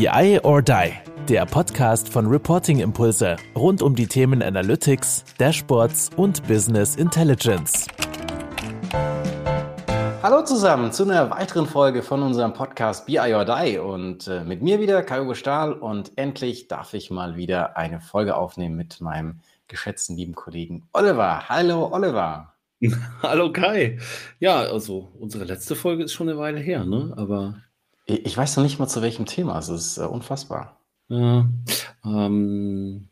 BI or Die, der Podcast von Reporting Impulse rund um die Themen Analytics, Dashboards und Business Intelligence. Hallo zusammen zu einer weiteren Folge von unserem Podcast BI or Die und äh, mit mir wieder Kai-Uwe Stahl und endlich darf ich mal wieder eine Folge aufnehmen mit meinem geschätzten lieben Kollegen Oliver. Hallo Oliver. Hallo Kai. Ja, also unsere letzte Folge ist schon eine Weile her, ne? Aber ich weiß noch nicht mal zu welchem Thema. Es ist äh, unfassbar. Ja, ähm,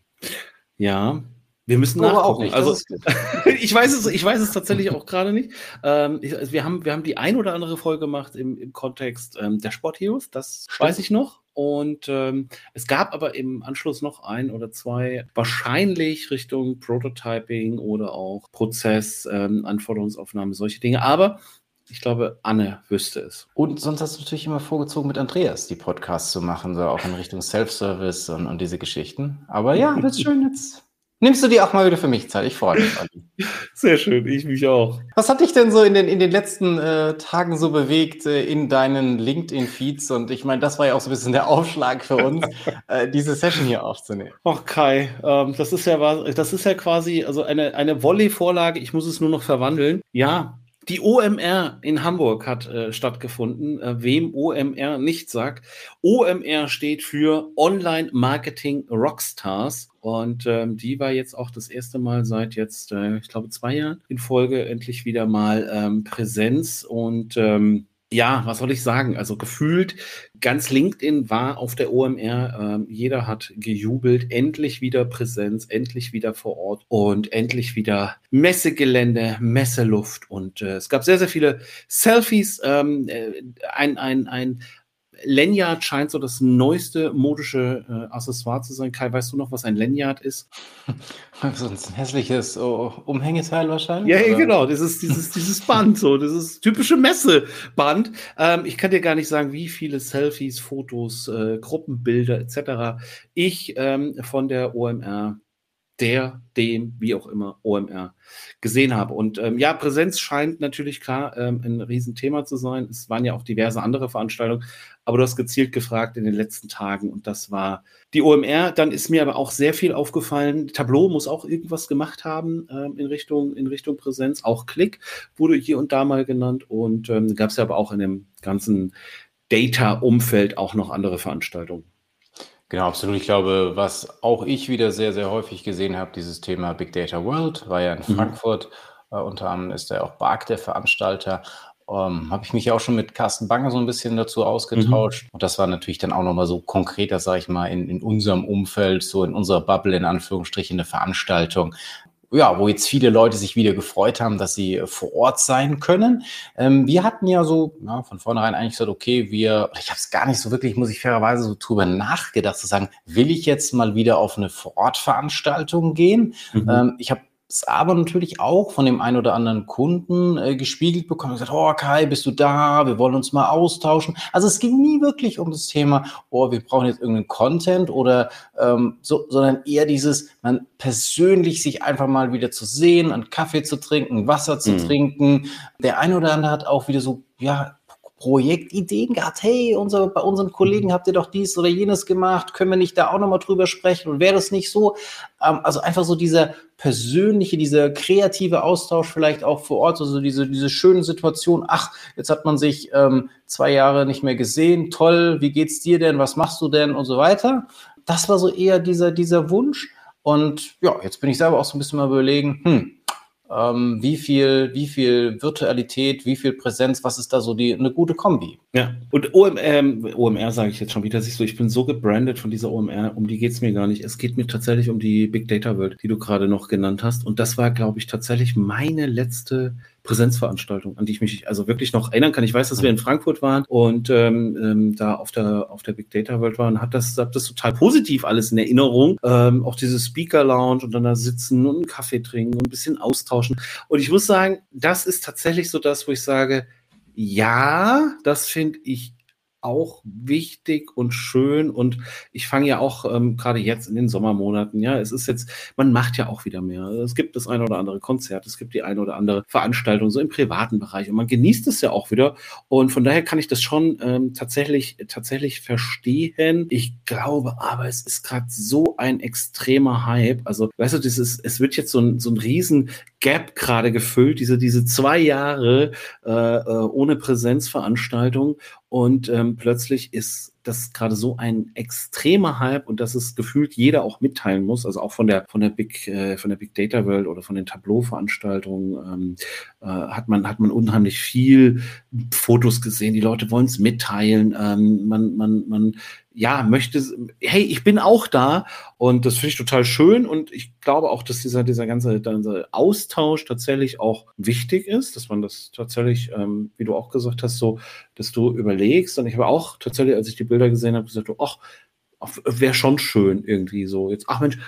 ja, wir müssen Oder nachgucken. Also, ich weiß es, ich weiß es tatsächlich auch gerade nicht. Ähm, ich, also wir haben, wir haben die ein oder andere Folge gemacht im, im Kontext ähm, der Sportheroes. Das Stimmt. weiß ich noch. Und ähm, es gab aber im Anschluss noch ein oder zwei, wahrscheinlich Richtung Prototyping oder auch Prozess, ähm, Anforderungsaufnahme, solche Dinge. Aber ich glaube, Anne wüsste es. Und sonst hast du natürlich immer vorgezogen, mit Andreas die Podcasts zu machen, so auch in Richtung Self-Service und, und diese Geschichten. Aber ja, wird schön jetzt. Nimmst du dir auch mal wieder für mich Zeit? Ich freue mich. Sehr schön, ich mich auch. Was hat dich denn so in den, in den letzten äh, Tagen so bewegt äh, in deinen LinkedIn-Feeds? Und ich meine, das war ja auch so ein bisschen der Aufschlag für uns, äh, diese Session hier aufzunehmen. Ach Kai, ähm, das ist ja das ist ja quasi also eine, eine Volley-Vorlage, ich muss es nur noch verwandeln. Ja, die OMR in Hamburg hat äh, stattgefunden. Äh, wem OMR nicht sagt. OMR steht für Online Marketing Rockstars. Und ähm, die war jetzt auch das erste Mal seit jetzt, äh, ich glaube, zwei Jahren in Folge endlich wieder mal ähm, Präsenz. Und ähm, ja, was soll ich sagen? Also gefühlt, ganz LinkedIn war auf der OMR. Ähm, jeder hat gejubelt. Endlich wieder Präsenz, endlich wieder vor Ort und endlich wieder Messegelände, Messeluft. Und äh, es gab sehr, sehr viele Selfies. Ähm, äh, ein, ein, ein Lanyard scheint so das neueste modische äh, Accessoire zu sein. Kai, weißt du noch, was ein Lanyard ist? so ein hässliches oh, Umhängeteil wahrscheinlich? Ja, ja genau. Das ist dieses, dieses Band, so, das ist typische Messeband. Ähm, ich kann dir gar nicht sagen, wie viele Selfies, Fotos, äh, Gruppenbilder etc. ich ähm, von der OMR der, dem, wie auch immer, OMR gesehen habe. Und ähm, ja, Präsenz scheint natürlich klar ähm, ein Riesenthema zu sein. Es waren ja auch diverse andere Veranstaltungen, aber du hast gezielt gefragt in den letzten Tagen und das war die OMR. Dann ist mir aber auch sehr viel aufgefallen. Tableau muss auch irgendwas gemacht haben ähm, in, Richtung, in Richtung Präsenz. Auch Click wurde hier und da mal genannt und ähm, gab es ja aber auch in dem ganzen Data-Umfeld auch noch andere Veranstaltungen. Genau, absolut. Ich glaube, was auch ich wieder sehr, sehr häufig gesehen habe, dieses Thema Big Data World, war ja in mhm. Frankfurt. Äh, unter anderem ist ja auch Bark der Veranstalter. Ähm, habe ich mich auch schon mit Carsten Bange so ein bisschen dazu ausgetauscht. Mhm. Und das war natürlich dann auch nochmal so konkreter, sage ich mal, in, in unserem Umfeld, so in unserer Bubble in Anführungsstrichen eine Veranstaltung, ja, wo jetzt viele Leute sich wieder gefreut haben, dass sie äh, vor Ort sein können. Ähm, wir hatten ja so ja, von vornherein eigentlich gesagt, okay, wir, ich habe es gar nicht so wirklich, muss ich fairerweise so drüber nachgedacht, zu sagen, will ich jetzt mal wieder auf eine Vor-Ort-Veranstaltung gehen? Mhm. Ähm, ich habe es aber natürlich auch von dem einen oder anderen Kunden äh, gespiegelt bekommen. Gesagt, oh Kai, bist du da? Wir wollen uns mal austauschen. Also es ging nie wirklich um das Thema, oh, wir brauchen jetzt irgendeinen Content oder ähm, so, sondern eher dieses, man persönlich sich einfach mal wieder zu sehen, einen Kaffee zu trinken, Wasser zu mhm. trinken. Der eine oder andere hat auch wieder so, ja, Projektideen gehabt. Hey, unser, bei unseren Kollegen habt ihr doch dies oder jenes gemacht. Können wir nicht da auch nochmal drüber sprechen? Und wäre das nicht so? Ähm, also einfach so dieser persönliche, dieser kreative Austausch vielleicht auch vor Ort, also diese, diese schönen Situationen. Ach, jetzt hat man sich ähm, zwei Jahre nicht mehr gesehen. Toll, wie geht's dir denn? Was machst du denn? Und so weiter. Das war so eher dieser, dieser Wunsch. Und ja, jetzt bin ich selber auch so ein bisschen mal überlegen, hm, ähm, wie viel, wie viel Virtualität, wie viel Präsenz, was ist da so die eine gute Kombi? Ja, und OMR, ähm, OMR sage ich jetzt schon wieder, siehst du, ich bin so gebrandet von dieser OMR, um die geht es mir gar nicht. Es geht mir tatsächlich um die Big Data World, die du gerade noch genannt hast. Und das war, glaube ich, tatsächlich meine letzte Präsenzveranstaltung, an die ich mich also wirklich noch erinnern kann. Ich weiß, dass wir in Frankfurt waren und ähm, ähm, da auf der auf der Big Data World waren, hat das hat das total positiv alles in Erinnerung. Ähm, auch diese Speaker Lounge und dann da sitzen und einen Kaffee trinken und ein bisschen austauschen. Und ich muss sagen, das ist tatsächlich so das, wo ich sage, ja, das finde ich auch wichtig und schön und ich fange ja auch ähm, gerade jetzt in den Sommermonaten, ja, es ist jetzt, man macht ja auch wieder mehr. Es gibt das eine oder andere Konzert, es gibt die eine oder andere Veranstaltung so im privaten Bereich und man genießt es ja auch wieder und von daher kann ich das schon ähm, tatsächlich tatsächlich verstehen. Ich glaube, aber es ist gerade so ein extremer Hype. Also, weißt du, dieses, es wird jetzt so ein, so ein riesen Gap gerade gefüllt, diese, diese zwei Jahre äh, äh ohne Präsenzveranstaltung. Und ähm, plötzlich ist das gerade so ein extremer Hype und dass es gefühlt jeder auch mitteilen muss, also auch von der von der Big äh, von der Big Data World oder von den Tableau-Veranstaltungen ähm, äh, hat man hat man unheimlich viel Fotos gesehen. Die Leute wollen es mitteilen. Ähm, man man man ja, möchte, hey, ich bin auch da und das finde ich total schön und ich glaube auch, dass dieser, dieser ganze, ganze Austausch tatsächlich auch wichtig ist, dass man das tatsächlich, ähm, wie du auch gesagt hast, so, dass du überlegst und ich habe auch tatsächlich, als ich die Bilder gesehen habe, gesagt, ach, wäre schon schön irgendwie so. Jetzt, ach Mensch,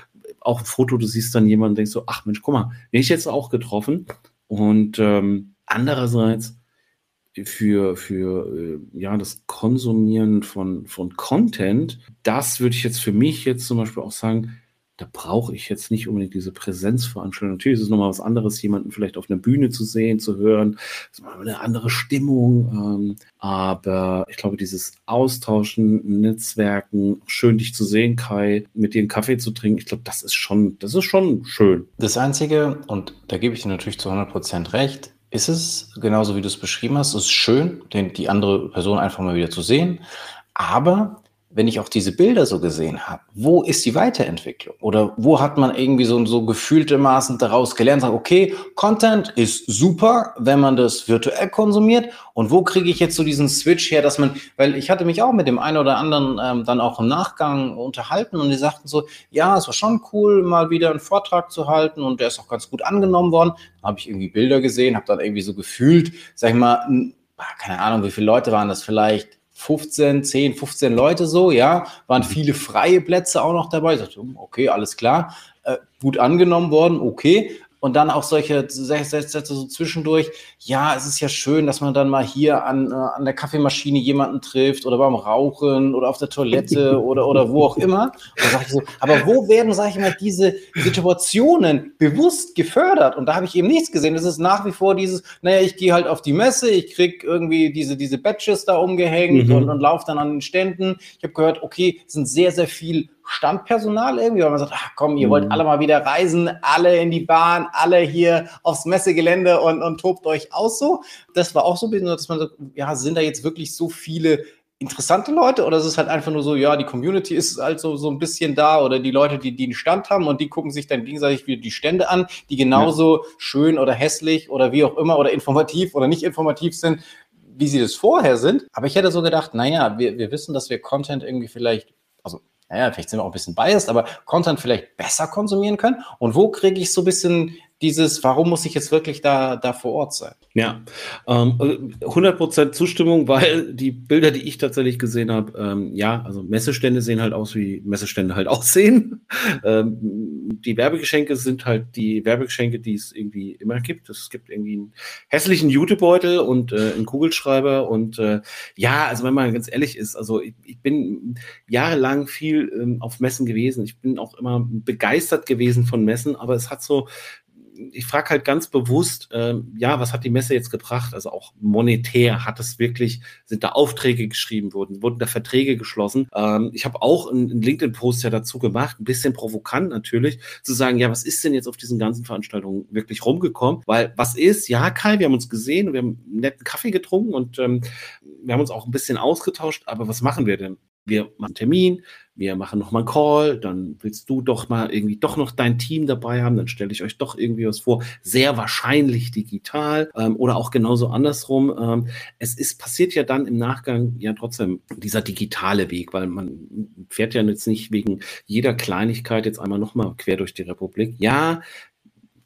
auch ein Foto, du siehst dann jemanden, denkst so, ach Mensch, guck mal, den ich jetzt auch getroffen und ähm, andererseits für, für äh, ja, das Konsumieren von, von Content, das würde ich jetzt für mich jetzt zum Beispiel auch sagen, da brauche ich jetzt nicht unbedingt diese Präsenzveranstaltung. Natürlich ist es nochmal was anderes, jemanden vielleicht auf einer Bühne zu sehen, zu hören. Das ist mal eine andere Stimmung. Ähm, aber ich glaube, dieses Austauschen, Netzwerken, schön dich zu sehen, Kai, mit dir einen Kaffee zu trinken, ich glaube, das ist schon, das ist schon schön. Das Einzige, und da gebe ich dir natürlich zu 100 Prozent recht, ist es, genauso wie du es beschrieben hast, es ist schön, den, die andere Person einfach mal wieder zu sehen. Aber wenn ich auch diese Bilder so gesehen habe, wo ist die Weiterentwicklung? Oder wo hat man irgendwie so, so gefühlte Maßen daraus gelernt, sagt, okay, Content ist super, wenn man das virtuell konsumiert. Und wo kriege ich jetzt so diesen Switch her, dass man, weil ich hatte mich auch mit dem einen oder anderen ähm, dann auch im Nachgang unterhalten und die sagten so, ja, es war schon cool, mal wieder einen Vortrag zu halten und der ist auch ganz gut angenommen worden. Dann habe ich irgendwie Bilder gesehen, habe dann irgendwie so gefühlt, sag ich mal, keine Ahnung, wie viele Leute waren das vielleicht 15, 10, 15 Leute so, ja, waren viele freie Plätze auch noch dabei. Ich dachte, hm, okay, alles klar, äh, gut angenommen worden, okay. Und dann auch solche Sätze so zwischendurch. Ja, es ist ja schön, dass man dann mal hier an, äh, an der Kaffeemaschine jemanden trifft oder beim Rauchen oder auf der Toilette oder, oder wo auch immer. So, aber wo werden, sag ich mal, diese Situationen bewusst gefördert? Und da habe ich eben nichts gesehen. Es ist nach wie vor dieses, naja, ich gehe halt auf die Messe, ich krieg irgendwie diese, diese Badges da umgehängt mhm. und, und laufe dann an den Ständen. Ich habe gehört, okay, es sind sehr, sehr viel Standpersonal irgendwie, weil man sagt, ach komm, ihr mhm. wollt alle mal wieder reisen, alle in die Bahn, alle hier aufs Messegelände und, und tobt euch aus so. Das war auch so ein bisschen, dass man sagt, ja, sind da jetzt wirklich so viele interessante Leute oder ist es halt einfach nur so, ja, die Community ist halt so, so ein bisschen da oder die Leute, die, die einen Stand haben und die gucken sich dann gegenseitig wieder die Stände an, die genauso ja. schön oder hässlich oder wie auch immer oder informativ oder nicht informativ sind, wie sie das vorher sind. Aber ich hätte so gedacht, naja, wir, wir wissen, dass wir Content irgendwie vielleicht, also naja, vielleicht sind wir auch ein bisschen biased, aber Content vielleicht besser konsumieren können? Und wo kriege ich so ein bisschen dieses, warum muss ich jetzt wirklich da, da vor Ort sein? Ja, ähm, 100% Zustimmung, weil die Bilder, die ich tatsächlich gesehen habe, ähm, ja, also Messestände sehen halt aus, wie Messestände halt aussehen. Ähm, die Werbegeschenke sind halt die Werbegeschenke, die es irgendwie immer gibt. Es gibt irgendwie einen hässlichen Jutebeutel und äh, einen Kugelschreiber und äh, ja, also wenn man ganz ehrlich ist, also ich, ich bin jahrelang viel ähm, auf Messen gewesen. Ich bin auch immer begeistert gewesen von Messen, aber es hat so ich frage halt ganz bewusst, ähm, ja, was hat die Messe jetzt gebracht? Also auch monetär hat es wirklich, sind da Aufträge geschrieben worden, wurden da Verträge geschlossen. Ähm, ich habe auch einen LinkedIn-Post ja dazu gemacht, ein bisschen provokant natürlich, zu sagen, ja, was ist denn jetzt auf diesen ganzen Veranstaltungen wirklich rumgekommen? Weil was ist, ja, Kai, wir haben uns gesehen, wir haben einen netten Kaffee getrunken und ähm, wir haben uns auch ein bisschen ausgetauscht, aber was machen wir denn? wir machen einen Termin, wir machen nochmal einen Call, dann willst du doch mal irgendwie doch noch dein Team dabei haben, dann stelle ich euch doch irgendwie was vor, sehr wahrscheinlich digital ähm, oder auch genauso andersrum. Ähm, es ist passiert ja dann im Nachgang ja trotzdem dieser digitale Weg, weil man fährt ja jetzt nicht wegen jeder Kleinigkeit jetzt einmal nochmal quer durch die Republik. Ja,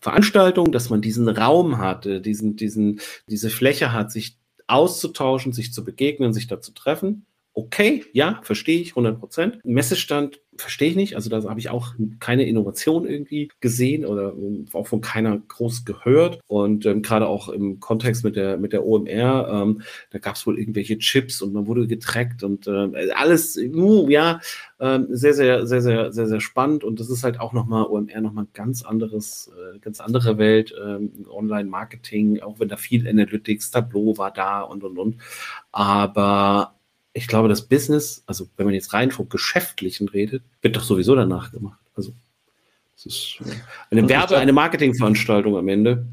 Veranstaltung, dass man diesen Raum hat, äh, diesen, diesen, diese Fläche hat, sich auszutauschen, sich zu begegnen, sich da zu treffen Okay, ja, verstehe ich, 100 Prozent. Messestand verstehe ich nicht. Also da habe ich auch keine Innovation irgendwie gesehen oder ähm, auch von keiner groß gehört. Und ähm, gerade auch im Kontext mit der, mit der OMR, ähm, da gab es wohl irgendwelche Chips und man wurde getrackt und äh, alles, uh, ja, äh, sehr, sehr, sehr, sehr, sehr, sehr spannend. Und das ist halt auch nochmal OMR nochmal ganz anderes, äh, ganz andere Welt, äh, Online-Marketing, auch wenn da viel Analytics, Tableau war da und und und. Aber ich glaube, das Business, also wenn man jetzt rein vom Geschäftlichen redet, wird doch sowieso danach gemacht. Also es ist eine Werbe, eine Marketingveranstaltung am Ende.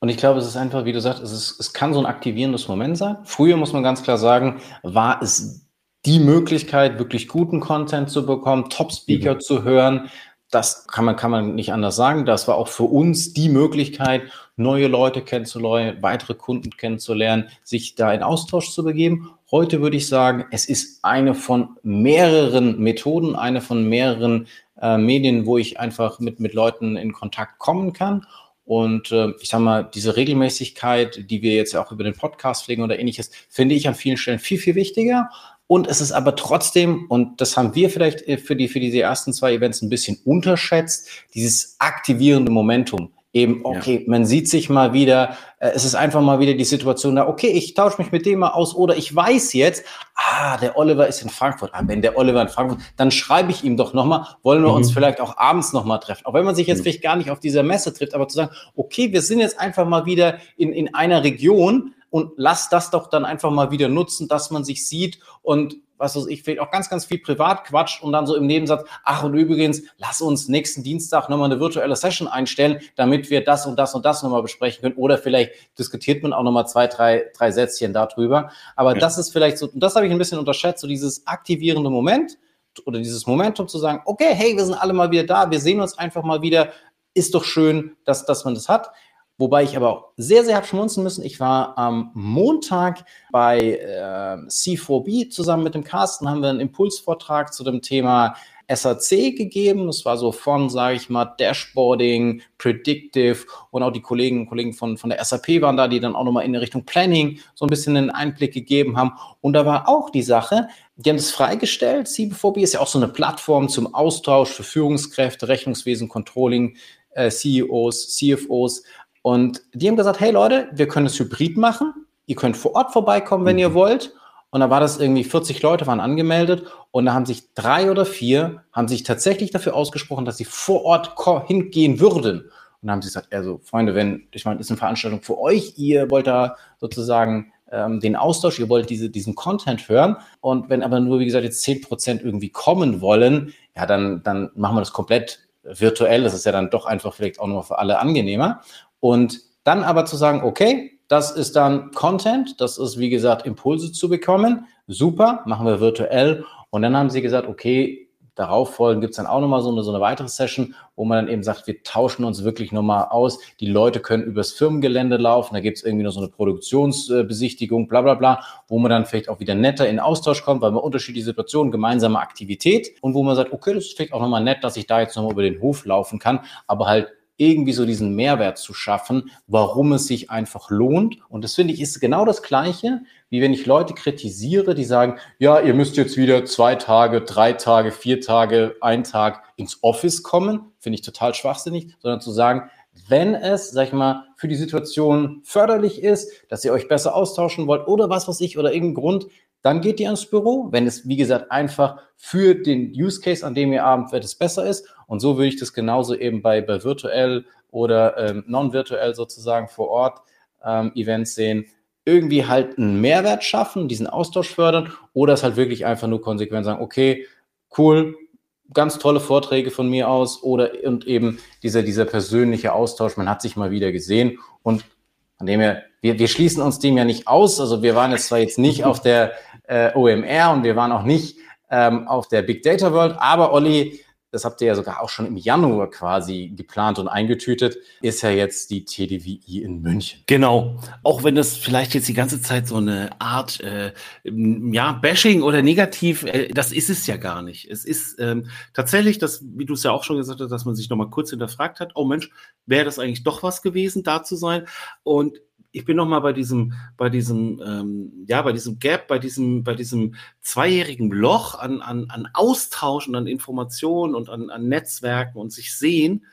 Und ich glaube, es ist einfach, wie du sagst, es, ist, es kann so ein aktivierendes Moment sein. Früher muss man ganz klar sagen, war es die Möglichkeit, wirklich guten Content zu bekommen, Top-Speaker mhm. zu hören. Das kann man, kann man nicht anders sagen. Das war auch für uns die Möglichkeit, neue Leute kennenzulernen, weitere Kunden kennenzulernen, sich da in Austausch zu begeben. Heute würde ich sagen, es ist eine von mehreren Methoden, eine von mehreren äh, Medien, wo ich einfach mit, mit Leuten in Kontakt kommen kann. Und äh, ich sage mal, diese Regelmäßigkeit, die wir jetzt auch über den Podcast pflegen oder ähnliches, finde ich an vielen Stellen viel, viel wichtiger. Und es ist aber trotzdem, und das haben wir vielleicht äh, für, die, für diese ersten zwei Events ein bisschen unterschätzt, dieses aktivierende Momentum eben, okay, ja. man sieht sich mal wieder, äh, es ist einfach mal wieder die Situation da, okay, ich tausche mich mit dem mal aus oder ich weiß jetzt, ah, der Oliver ist in Frankfurt. Ah, wenn der Oliver in Frankfurt, dann schreibe ich ihm doch nochmal, wollen wir mhm. uns vielleicht auch abends nochmal treffen. Auch wenn man sich jetzt mhm. vielleicht gar nicht auf dieser Messe trifft, aber zu sagen, okay, wir sind jetzt einfach mal wieder in, in einer Region, und lass das doch dann einfach mal wieder nutzen, dass man sich sieht und was weiß ich, vielleicht auch ganz, ganz viel privat quatscht und dann so im Nebensatz, ach und übrigens, lass uns nächsten Dienstag nochmal eine virtuelle Session einstellen, damit wir das und das und das nochmal besprechen können. Oder vielleicht diskutiert man auch nochmal zwei, drei, drei Sätzchen darüber. Aber ja. das ist vielleicht so, und das habe ich ein bisschen unterschätzt, so dieses aktivierende Moment oder dieses Momentum zu sagen, okay, hey, wir sind alle mal wieder da, wir sehen uns einfach mal wieder, ist doch schön, dass, dass man das hat. Wobei ich aber auch sehr, sehr habe schmunzen müssen. Ich war am Montag bei äh, C4B zusammen mit dem Carsten, haben wir einen Impulsvortrag zu dem Thema SAC gegeben. Es war so von, sage ich mal, Dashboarding, Predictive und auch die Kollegen und Kollegen von, von der SAP waren da, die dann auch nochmal in Richtung Planning so ein bisschen einen Einblick gegeben haben. Und da war auch die Sache, die haben es freigestellt. C4B ist ja auch so eine Plattform zum Austausch für Führungskräfte, Rechnungswesen, Controlling, äh, CEOs, CFOs und die haben gesagt, hey Leute, wir können es hybrid machen. Ihr könnt vor Ort vorbeikommen, wenn mhm. ihr wollt. Und da war das irgendwie 40 Leute waren angemeldet und da haben sich drei oder vier haben sich tatsächlich dafür ausgesprochen, dass sie vor Ort hingehen würden. Und dann haben sie gesagt, also Freunde, wenn, ich meine, das ist eine Veranstaltung für euch, ihr wollt da sozusagen ähm, den Austausch, ihr wollt diese, diesen Content hören. Und wenn aber nur, wie gesagt, jetzt 10 Prozent irgendwie kommen wollen, ja, dann, dann machen wir das komplett virtuell. Das ist ja dann doch einfach vielleicht auch nur für alle angenehmer. Und dann aber zu sagen, okay, das ist dann Content, das ist wie gesagt Impulse zu bekommen, super, machen wir virtuell. Und dann haben sie gesagt, okay, darauf folgen gibt es dann auch nochmal so eine, so eine weitere Session, wo man dann eben sagt, wir tauschen uns wirklich nochmal aus. Die Leute können übers Firmengelände laufen, da gibt es irgendwie noch so eine Produktionsbesichtigung, bla bla bla, wo man dann vielleicht auch wieder netter in Austausch kommt, weil man unterschiedliche Situationen, gemeinsame Aktivität und wo man sagt, okay, das ist vielleicht auch nochmal nett, dass ich da jetzt nochmal über den Hof laufen kann, aber halt irgendwie so diesen Mehrwert zu schaffen, warum es sich einfach lohnt. Und das finde ich ist genau das Gleiche, wie wenn ich Leute kritisiere, die sagen, ja, ihr müsst jetzt wieder zwei Tage, drei Tage, vier Tage, ein Tag ins Office kommen. Finde ich total schwachsinnig, sondern zu sagen, wenn es, sag ich mal, für die Situation förderlich ist, dass ihr euch besser austauschen wollt oder was weiß ich oder irgendein Grund, dann geht ihr ins Büro. Wenn es, wie gesagt, einfach für den Use Case, an dem ihr wird, es besser ist. Und so würde ich das genauso eben bei, bei virtuell oder ähm, non-virtuell sozusagen vor Ort ähm, Events sehen. Irgendwie halt einen Mehrwert schaffen, diesen Austausch fördern oder es halt wirklich einfach nur konsequent sagen, okay, cool, ganz tolle Vorträge von mir aus oder und eben dieser, dieser persönliche Austausch, man hat sich mal wieder gesehen und von dem her, wir, wir schließen uns dem ja nicht aus. Also wir waren jetzt zwar jetzt nicht auf der äh, OMR und wir waren auch nicht ähm, auf der Big Data World, aber Olli, das habt ihr ja sogar auch schon im Januar quasi geplant und eingetütet, ist ja jetzt die TDWI in München. Genau. Auch wenn das vielleicht jetzt die ganze Zeit so eine Art, äh, ja, Bashing oder negativ, äh, das ist es ja gar nicht. Es ist ähm, tatsächlich, das, wie du es ja auch schon gesagt hast, dass man sich nochmal kurz hinterfragt hat, oh Mensch, wäre das eigentlich doch was gewesen, da zu sein? Und ich bin noch mal bei diesem, bei diesem, ähm, ja, bei diesem Gap, bei diesem, bei diesem zweijährigen Loch an, an, an Austausch und an Informationen und an, an Netzwerken und sich sehen.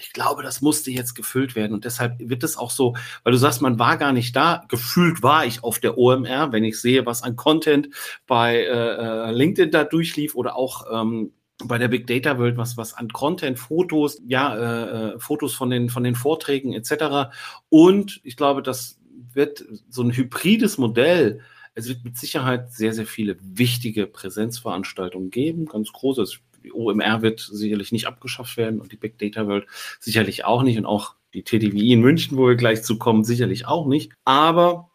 Ich glaube, das musste jetzt gefüllt werden und deshalb wird es auch so, weil du sagst, man war gar nicht da. Gefühlt war ich auf der OMR, wenn ich sehe, was an Content bei äh, äh, LinkedIn da durchlief oder auch ähm, bei der Big Data World, was, was an Content, Fotos, ja, äh, äh, Fotos von den, von den Vorträgen etc. Und ich glaube, das wird so ein hybrides Modell. Es wird mit Sicherheit sehr, sehr viele wichtige Präsenzveranstaltungen geben, ganz großes. Die OMR wird sicherlich nicht abgeschafft werden und die Big Data World sicherlich auch nicht und auch die TDWI in München, wo wir gleich zu kommen, sicherlich auch nicht. Aber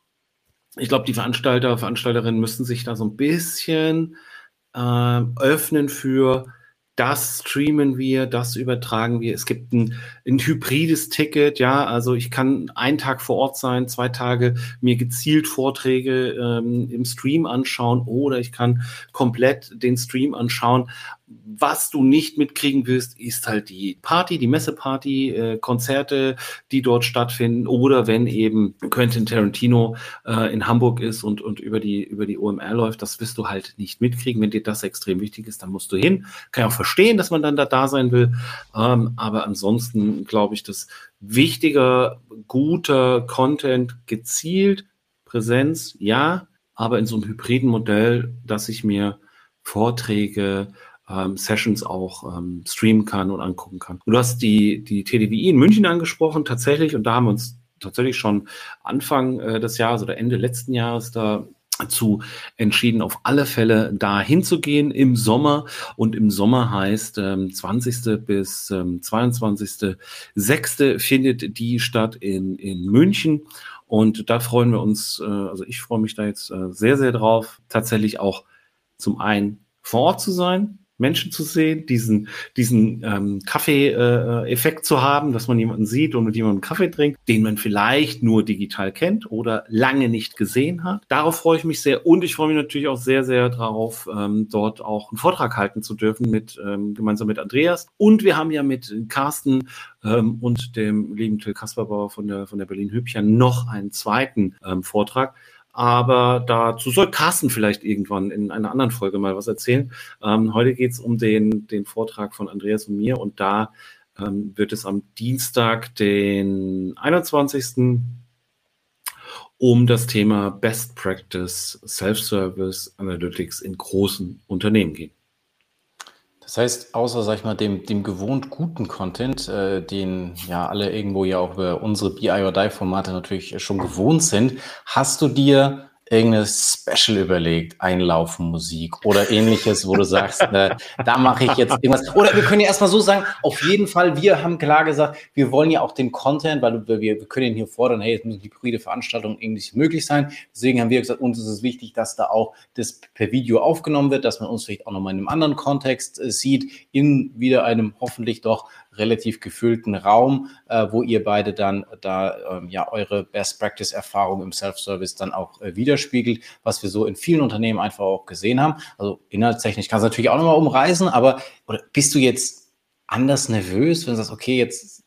ich glaube, die Veranstalter, Veranstalterinnen müssen sich da so ein bisschen äh, öffnen für das streamen wir, das übertragen wir. Es gibt ein, ein hybrides Ticket, ja, also ich kann einen Tag vor Ort sein, zwei Tage mir gezielt Vorträge ähm, im Stream anschauen oder ich kann komplett den Stream anschauen. Was du nicht mitkriegen wirst, ist halt die Party, die Messeparty, äh, Konzerte, die dort stattfinden oder wenn eben Quentin Tarantino äh, in Hamburg ist und, und über, die, über die OMR läuft, das wirst du halt nicht mitkriegen. Wenn dir das extrem wichtig ist, dann musst du hin. Kann ich auch verstehen, dass man dann da da sein will. Ähm, aber ansonsten glaube ich, dass wichtiger, guter Content gezielt, Präsenz, ja, aber in so einem hybriden Modell, dass ich mir Vorträge, ähm, Sessions auch ähm, streamen kann und angucken kann. Du hast die, die TDWI in München angesprochen, tatsächlich, und da haben wir uns tatsächlich schon Anfang äh, des Jahres oder Ende letzten Jahres da zu entschieden, auf alle Fälle da hinzugehen im Sommer. Und im Sommer heißt ähm, 20. bis ähm, 22.06. findet die statt in, in München. Und da freuen wir uns, äh, also ich freue mich da jetzt äh, sehr, sehr drauf, tatsächlich auch zum einen vor Ort zu sein, Menschen zu sehen, diesen, diesen ähm, Kaffee-Effekt äh, zu haben, dass man jemanden sieht und mit jemandem Kaffee trinkt, den man vielleicht nur digital kennt oder lange nicht gesehen hat. Darauf freue ich mich sehr und ich freue mich natürlich auch sehr, sehr darauf, ähm, dort auch einen Vortrag halten zu dürfen mit ähm, gemeinsam mit Andreas. Und wir haben ja mit Carsten ähm, und dem lieben Till Kasperbauer von der, von der Berlin Hübchen noch einen zweiten ähm, Vortrag. Aber dazu soll Carsten vielleicht irgendwann in einer anderen Folge mal was erzählen. Ähm, heute geht es um den, den Vortrag von Andreas und mir und da ähm, wird es am Dienstag, den 21. um das Thema Best Practice Self-Service Analytics in großen Unternehmen gehen. Das heißt, außer, sag ich mal, dem, dem gewohnt guten Content, äh, den ja alle irgendwo ja auch über unsere BI or Die Formate natürlich schon gewohnt sind, hast du dir irgendeine Special überlegt, Einlaufmusik oder ähnliches, wo du sagst, äh, da mache ich jetzt irgendwas. Oder wir können ja erstmal so sagen, auf jeden Fall, wir haben klar gesagt, wir wollen ja auch den Content, weil wir, wir können hier fordern, hey, es müssen hybride Veranstaltungen irgendwie möglich sein. Deswegen haben wir gesagt, uns ist es wichtig, dass da auch das per Video aufgenommen wird, dass man uns vielleicht auch nochmal in einem anderen Kontext äh, sieht, in wieder einem hoffentlich doch relativ gefüllten Raum, äh, wo ihr beide dann da ähm, ja eure Best Practice Erfahrung im Self-Service dann auch äh, widerspiegelt, was wir so in vielen Unternehmen einfach auch gesehen haben. Also inhaltstechnisch kannst du natürlich auch nochmal umreißen, aber oder bist du jetzt anders nervös, wenn du sagst, okay, jetzt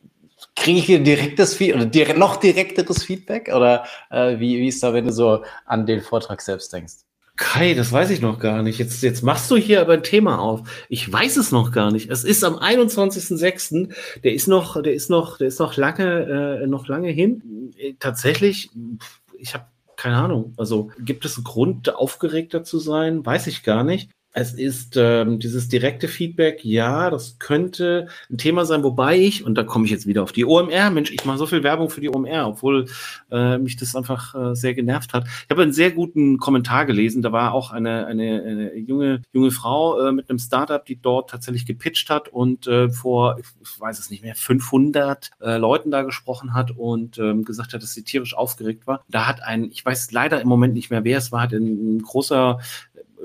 kriege ich wieder direktes Feedback oder direkt, noch direkteres Feedback? Oder äh, wie, wie ist da, wenn du so an den Vortrag selbst denkst? Kai, das weiß ich noch gar nicht. Jetzt, jetzt machst du hier aber ein Thema auf. Ich weiß es noch gar nicht. Es ist am 21.06. Der ist noch, der ist noch, der ist noch lange, äh, noch lange hin. Äh, tatsächlich, ich habe keine Ahnung. Also gibt es einen Grund, aufgeregter zu sein? Weiß ich gar nicht. Es ist ähm, dieses direkte Feedback, ja, das könnte ein Thema sein, wobei ich, und da komme ich jetzt wieder auf die OMR, Mensch, ich mache so viel Werbung für die OMR, obwohl äh, mich das einfach äh, sehr genervt hat. Ich habe einen sehr guten Kommentar gelesen, da war auch eine, eine, eine junge, junge Frau äh, mit einem Startup, die dort tatsächlich gepitcht hat und äh, vor, ich weiß es nicht mehr, 500 äh, Leuten da gesprochen hat und ähm, gesagt hat, dass sie tierisch aufgeregt war. Da hat ein, ich weiß leider im Moment nicht mehr, wer es war, hat ein, ein großer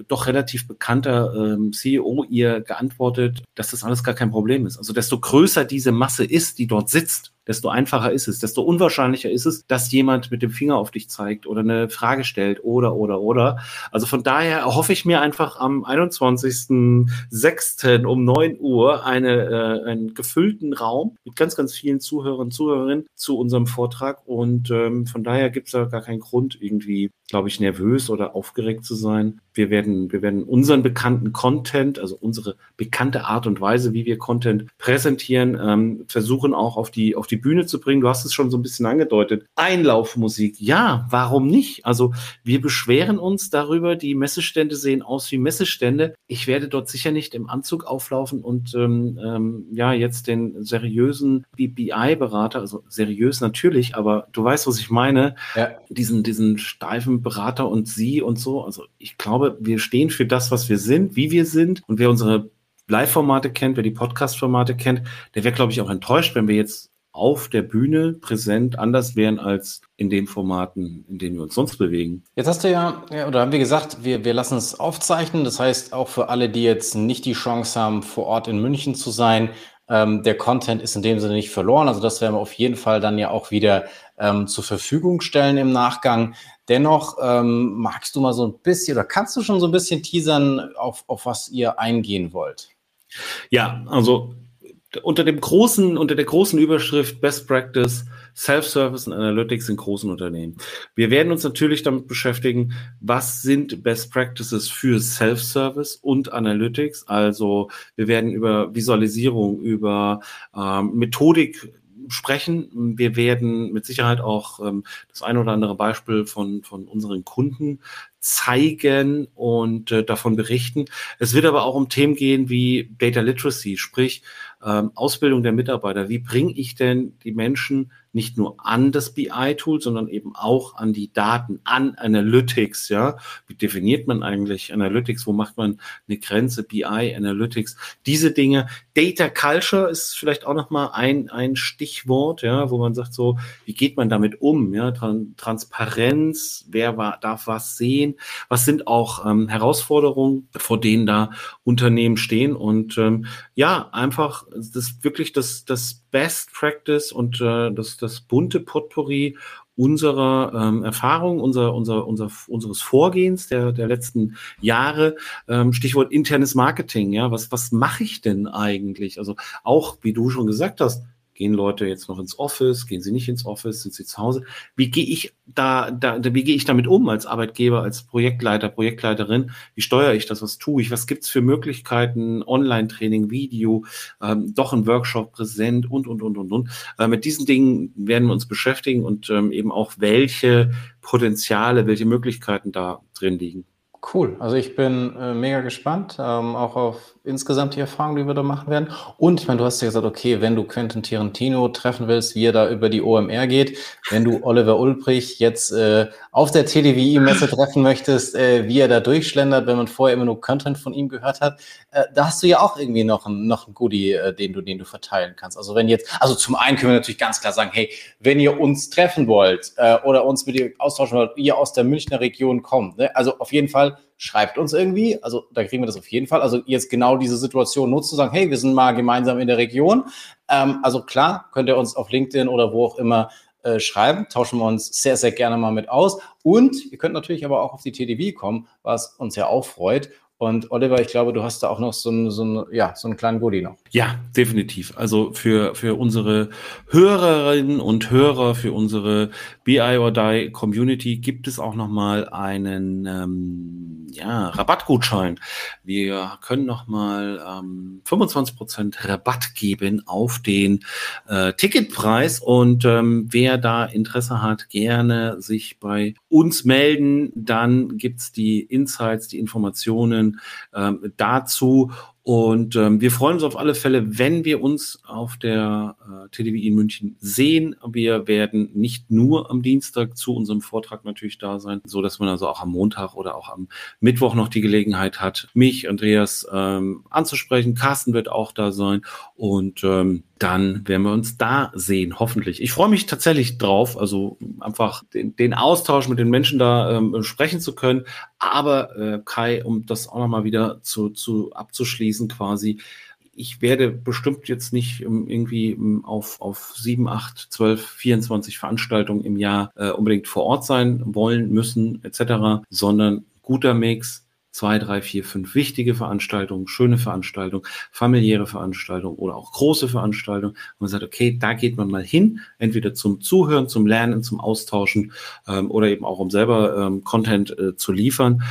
doch relativ bekannter ähm, CEO ihr geantwortet, dass das alles gar kein Problem ist. Also desto größer diese Masse ist, die dort sitzt, desto einfacher ist es, desto unwahrscheinlicher ist es, dass jemand mit dem Finger auf dich zeigt oder eine Frage stellt oder, oder, oder. Also von daher hoffe ich mir einfach am 21.06. um 9 Uhr eine, äh, einen gefüllten Raum mit ganz, ganz vielen Zuhörern und Zuhörerinnen zu unserem Vortrag und ähm, von daher gibt es da gar keinen Grund, irgendwie glaube ich, nervös oder aufgeregt zu sein. Wir werden, wir werden unseren bekannten Content, also unsere bekannte Art und Weise, wie wir Content präsentieren, ähm, versuchen auch auf die, auf die Bühne zu bringen. Du hast es schon so ein bisschen angedeutet. Einlaufmusik, ja, warum nicht? Also wir beschweren uns darüber, die Messestände sehen aus wie Messestände. Ich werde dort sicher nicht im Anzug auflaufen und ähm, ähm, ja, jetzt den seriösen BBI-Berater, also seriös natürlich, aber du weißt, was ich meine, ja. diesen, diesen steifen Berater und Sie und so. Also ich glaube, wir stehen für das, was wir sind, wie wir sind. Und wer unsere Live-Formate kennt, wer die Podcast-Formate kennt, der wäre, glaube ich, auch enttäuscht, wenn wir jetzt auf der Bühne präsent anders wären als in den Formaten, in denen wir uns sonst bewegen. Jetzt hast du ja, oder haben wir gesagt, wir, wir lassen es aufzeichnen. Das heißt, auch für alle, die jetzt nicht die Chance haben, vor Ort in München zu sein, ähm, der Content ist in dem Sinne nicht verloren. Also das werden wir auf jeden Fall dann ja auch wieder ähm, zur Verfügung stellen im Nachgang. Dennoch ähm, magst du mal so ein bisschen oder kannst du schon so ein bisschen teasern, auf, auf was ihr eingehen wollt? Ja, also unter dem großen, unter der großen Überschrift Best Practice Self-Service und Analytics in großen Unternehmen. Wir werden uns natürlich damit beschäftigen, was sind Best Practices für Self-Service und Analytics. Also wir werden über Visualisierung, über ähm, Methodik sprechen. Wir werden mit Sicherheit auch ähm, das eine oder andere Beispiel von, von unseren Kunden zeigen und äh, davon berichten. Es wird aber auch um Themen gehen wie Data Literacy, sprich ähm, Ausbildung der Mitarbeiter. Wie bringe ich denn die Menschen nicht nur an das BI-Tool, sondern eben auch an die Daten, an Analytics, ja. Wie definiert man eigentlich Analytics? Wo macht man eine Grenze? BI, Analytics, diese Dinge. Data Culture ist vielleicht auch nochmal ein, ein Stichwort, ja, wo man sagt so, wie geht man damit um? Ja, Tran Transparenz, wer war, darf was sehen? Was sind auch ähm, Herausforderungen, vor denen da Unternehmen stehen? Und ähm, ja, einfach das wirklich das, das Best Practice und äh, das, das bunte Potpourri unserer ähm, Erfahrung, unser, unser, unser, unseres Vorgehens der, der letzten Jahre. Ähm, Stichwort internes Marketing. Ja, was, was mache ich denn eigentlich? Also auch, wie du schon gesagt hast, Gehen Leute jetzt noch ins Office? Gehen sie nicht ins Office? Sind sie zu Hause? Wie gehe ich da, da wie gehe ich damit um als Arbeitgeber, als Projektleiter, Projektleiterin? Wie steuere ich das? Was tue ich? Was gibt es für Möglichkeiten? Online-Training, Video, ähm, doch ein Workshop präsent und, und, und, und, und. Äh, mit diesen Dingen werden wir uns beschäftigen und ähm, eben auch welche Potenziale, welche Möglichkeiten da drin liegen. Cool. Also ich bin äh, mega gespannt, ähm, auch auf insgesamt die Erfahrung, die wir da machen werden. Und ich meine, du hast ja gesagt, okay, wenn du Quentin Tarantino treffen willst, wie er da über die OMR geht, wenn du Oliver Ulbrich jetzt äh, auf der TDWI-Messe treffen möchtest, äh, wie er da durchschlendert, wenn man vorher immer nur Content von ihm gehört hat, äh, da hast du ja auch irgendwie noch ein, noch ein Goodie, äh, den du, den du verteilen kannst. Also wenn jetzt, also zum einen können wir natürlich ganz klar sagen, hey, wenn ihr uns treffen wollt äh, oder uns mit dir austauschen wollt, ihr aus der Münchner Region kommt, ne? also auf jeden Fall schreibt uns irgendwie. Also da kriegen wir das auf jeden Fall. Also jetzt genau diese Situation nutzt zu sagen, hey, wir sind mal gemeinsam in der Region. Ähm, also klar, könnt ihr uns auf LinkedIn oder wo auch immer äh, schreiben, tauschen wir uns sehr, sehr gerne mal mit aus. Und ihr könnt natürlich aber auch auf die TDV kommen, was uns ja auch freut. Und Oliver, ich glaube, du hast da auch noch so einen, so einen, ja, so einen kleinen Goodie noch. Ja, definitiv. Also für, für unsere Hörerinnen und Hörer, für unsere BI or Die Community gibt es auch nochmal einen ähm, ja, Rabattgutschein. Wir können nochmal ähm, 25% Rabatt geben auf den äh, Ticketpreis. Und ähm, wer da Interesse hat, gerne sich bei uns melden. Dann gibt's die Insights, die Informationen ähm, dazu. Und ähm, wir freuen uns auf alle Fälle, wenn wir uns auf der äh, TDWI in München sehen. Wir werden nicht nur am Dienstag zu unserem Vortrag natürlich da sein, so dass man also auch am Montag oder auch am Mittwoch noch die Gelegenheit hat, mich, Andreas, ähm, anzusprechen. Carsten wird auch da sein und ähm, dann werden wir uns da sehen, hoffentlich. Ich freue mich tatsächlich drauf, also einfach den, den Austausch mit den Menschen da ähm, sprechen zu können. Aber äh, Kai, um das auch nochmal wieder zu, zu abzuschließen, quasi, ich werde bestimmt jetzt nicht ähm, irgendwie ähm, auf, auf 7, 8, 12, 24 Veranstaltungen im Jahr äh, unbedingt vor Ort sein wollen, müssen, etc., sondern guter Mix, zwei, drei, vier, fünf wichtige Veranstaltungen, schöne Veranstaltungen, familiäre Veranstaltungen oder auch große Veranstaltungen. Und man sagt, okay, da geht man mal hin, entweder zum Zuhören, zum Lernen, zum Austauschen ähm, oder eben auch um selber ähm, Content äh, zu liefern.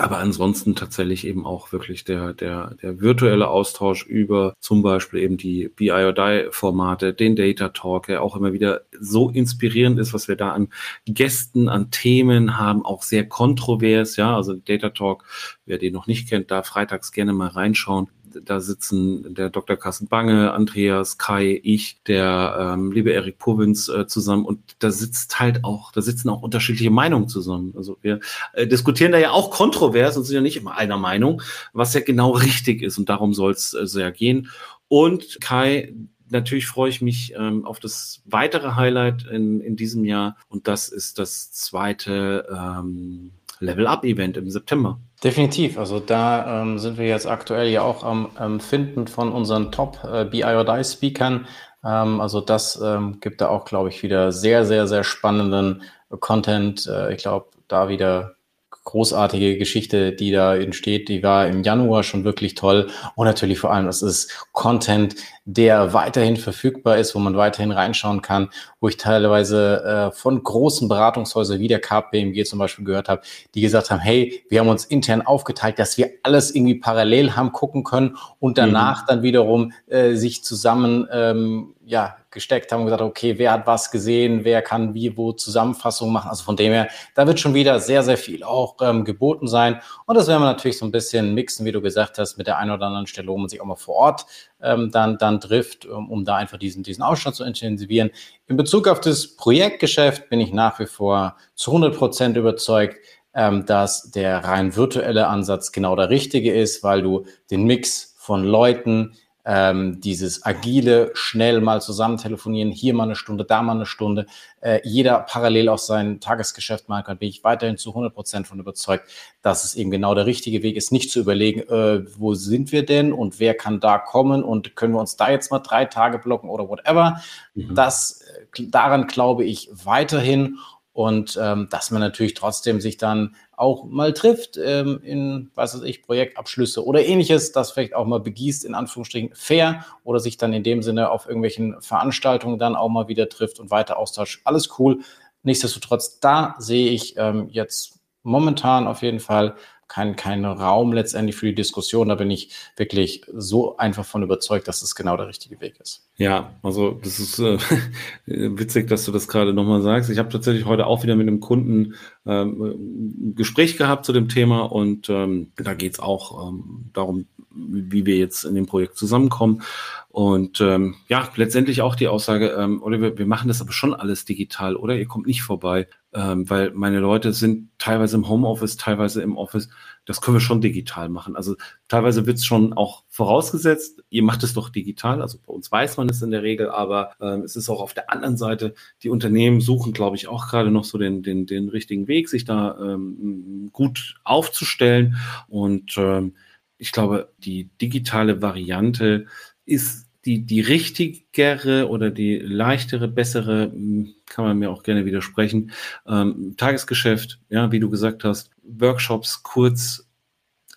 Aber ansonsten tatsächlich eben auch wirklich der, der, der virtuelle Austausch über zum Beispiel eben die BI or Die Formate, den Data Talk, der auch immer wieder so inspirierend ist, was wir da an Gästen, an Themen haben, auch sehr kontrovers, ja, also Data Talk, wer den noch nicht kennt, da freitags gerne mal reinschauen da sitzen der Dr. Carsten Bange, Andreas, Kai, ich, der ähm, liebe Erik Purwins äh, zusammen und da sitzt halt auch, da sitzen auch unterschiedliche Meinungen zusammen. Also wir äh, diskutieren da ja auch kontrovers und sind ja nicht immer einer Meinung, was ja genau richtig ist und darum soll es äh, sehr gehen. Und Kai, natürlich freue ich mich ähm, auf das weitere Highlight in, in diesem Jahr und das ist das zweite ähm, Level-Up-Event im September. Definitiv. Also da ähm, sind wir jetzt aktuell ja auch am ähm, Finden von unseren Top äh, BI or Die Speakern. Ähm, also das ähm, gibt da auch, glaube ich, wieder sehr, sehr, sehr spannenden Content. Äh, ich glaube, da wieder großartige Geschichte, die da entsteht, die war im Januar schon wirklich toll. Und natürlich vor allem, das ist Content, der weiterhin verfügbar ist, wo man weiterhin reinschauen kann, wo ich teilweise äh, von großen Beratungshäusern wie der KPMG zum Beispiel gehört habe, die gesagt haben, hey, wir haben uns intern aufgeteilt, dass wir alles irgendwie parallel haben gucken können und danach mhm. dann wiederum äh, sich zusammen ähm, ja, gesteckt haben gesagt, okay, wer hat was gesehen, wer kann wie wo Zusammenfassungen machen. Also von dem her, da wird schon wieder sehr, sehr viel auch ähm, geboten sein. Und das werden wir natürlich so ein bisschen mixen, wie du gesagt hast, mit der einen oder anderen Stelle, wo man sich auch mal vor Ort ähm, dann, dann trifft, um, um da einfach diesen, diesen Ausstand zu intensivieren. In Bezug auf das Projektgeschäft bin ich nach wie vor zu 100 Prozent überzeugt, ähm, dass der rein virtuelle Ansatz genau der richtige ist, weil du den Mix von Leuten, ähm, dieses agile, schnell mal zusammen telefonieren, hier mal eine Stunde, da mal eine Stunde, äh, jeder parallel auch sein Tagesgeschäft machen kann, bin ich weiterhin zu 100 Prozent von überzeugt, dass es eben genau der richtige Weg ist, nicht zu überlegen, äh, wo sind wir denn und wer kann da kommen und können wir uns da jetzt mal drei Tage blocken oder whatever. Mhm. Das, äh, daran glaube ich weiterhin und ähm, dass man natürlich trotzdem sich dann auch mal trifft ähm, in, was weiß ich, Projektabschlüsse oder ähnliches, das vielleicht auch mal begießt, in Anführungsstrichen fair oder sich dann in dem Sinne auf irgendwelchen Veranstaltungen dann auch mal wieder trifft und weiter austauscht. Alles cool. Nichtsdestotrotz, da sehe ich ähm, jetzt momentan auf jeden Fall kein, kein Raum letztendlich für die Diskussion. Da bin ich wirklich so einfach von überzeugt, dass es genau der richtige Weg ist. Ja, also das ist äh, witzig, dass du das gerade nochmal sagst. Ich habe tatsächlich heute auch wieder mit einem Kunden ähm, ein Gespräch gehabt zu dem Thema und ähm, da geht's auch ähm, darum, wie wir jetzt in dem Projekt zusammenkommen. Und ähm, ja, letztendlich auch die Aussage, ähm, oder wir, wir machen das aber schon alles digital, oder ihr kommt nicht vorbei ähm, weil meine Leute sind teilweise im Homeoffice, teilweise im Office. Das können wir schon digital machen. Also teilweise wird es schon auch vorausgesetzt, ihr macht es doch digital. Also bei uns weiß man es in der Regel, aber ähm, es ist auch auf der anderen Seite, die Unternehmen suchen, glaube ich, auch gerade noch so den, den, den richtigen Weg, sich da ähm, gut aufzustellen. Und ähm, ich glaube, die digitale Variante ist die, die richtigere oder die leichtere, bessere, hm, kann man mir auch gerne widersprechen, ähm, Tagesgeschäft, ja, wie du gesagt hast, Workshops kurz,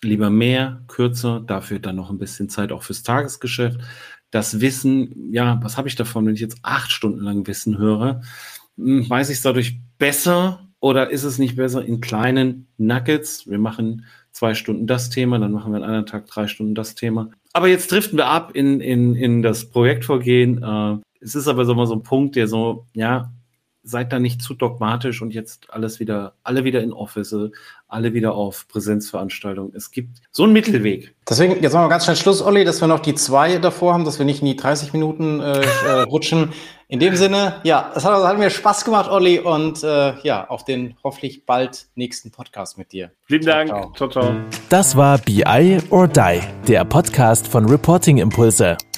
lieber mehr, kürzer, dafür dann noch ein bisschen Zeit auch fürs Tagesgeschäft. Das Wissen, ja, was habe ich davon, wenn ich jetzt acht Stunden lang Wissen höre? Hm, weiß ich es dadurch besser oder ist es nicht besser in kleinen Nuggets? Wir machen zwei Stunden das Thema, dann machen wir an einem Tag drei Stunden das Thema aber jetzt driften wir ab in, in, in das Projektvorgehen. Äh, es ist aber so mal so ein Punkt, der so, ja, seid da nicht zu dogmatisch und jetzt alles wieder, alle wieder in Office, alle wieder auf Präsenzveranstaltungen. Es gibt so einen Mittelweg. Deswegen, jetzt machen wir ganz schnell Schluss, Olli, dass wir noch die zwei davor haben, dass wir nicht in die 30 Minuten äh, äh, rutschen. In dem Sinne, ja, es hat, hat, mir Spaß gemacht, Olli, und äh, ja, auf den hoffentlich bald nächsten Podcast mit dir. Vielen ciao, Dank. Ciao. ciao, ciao. Das war BI or Die, der Podcast von Reporting Impulse.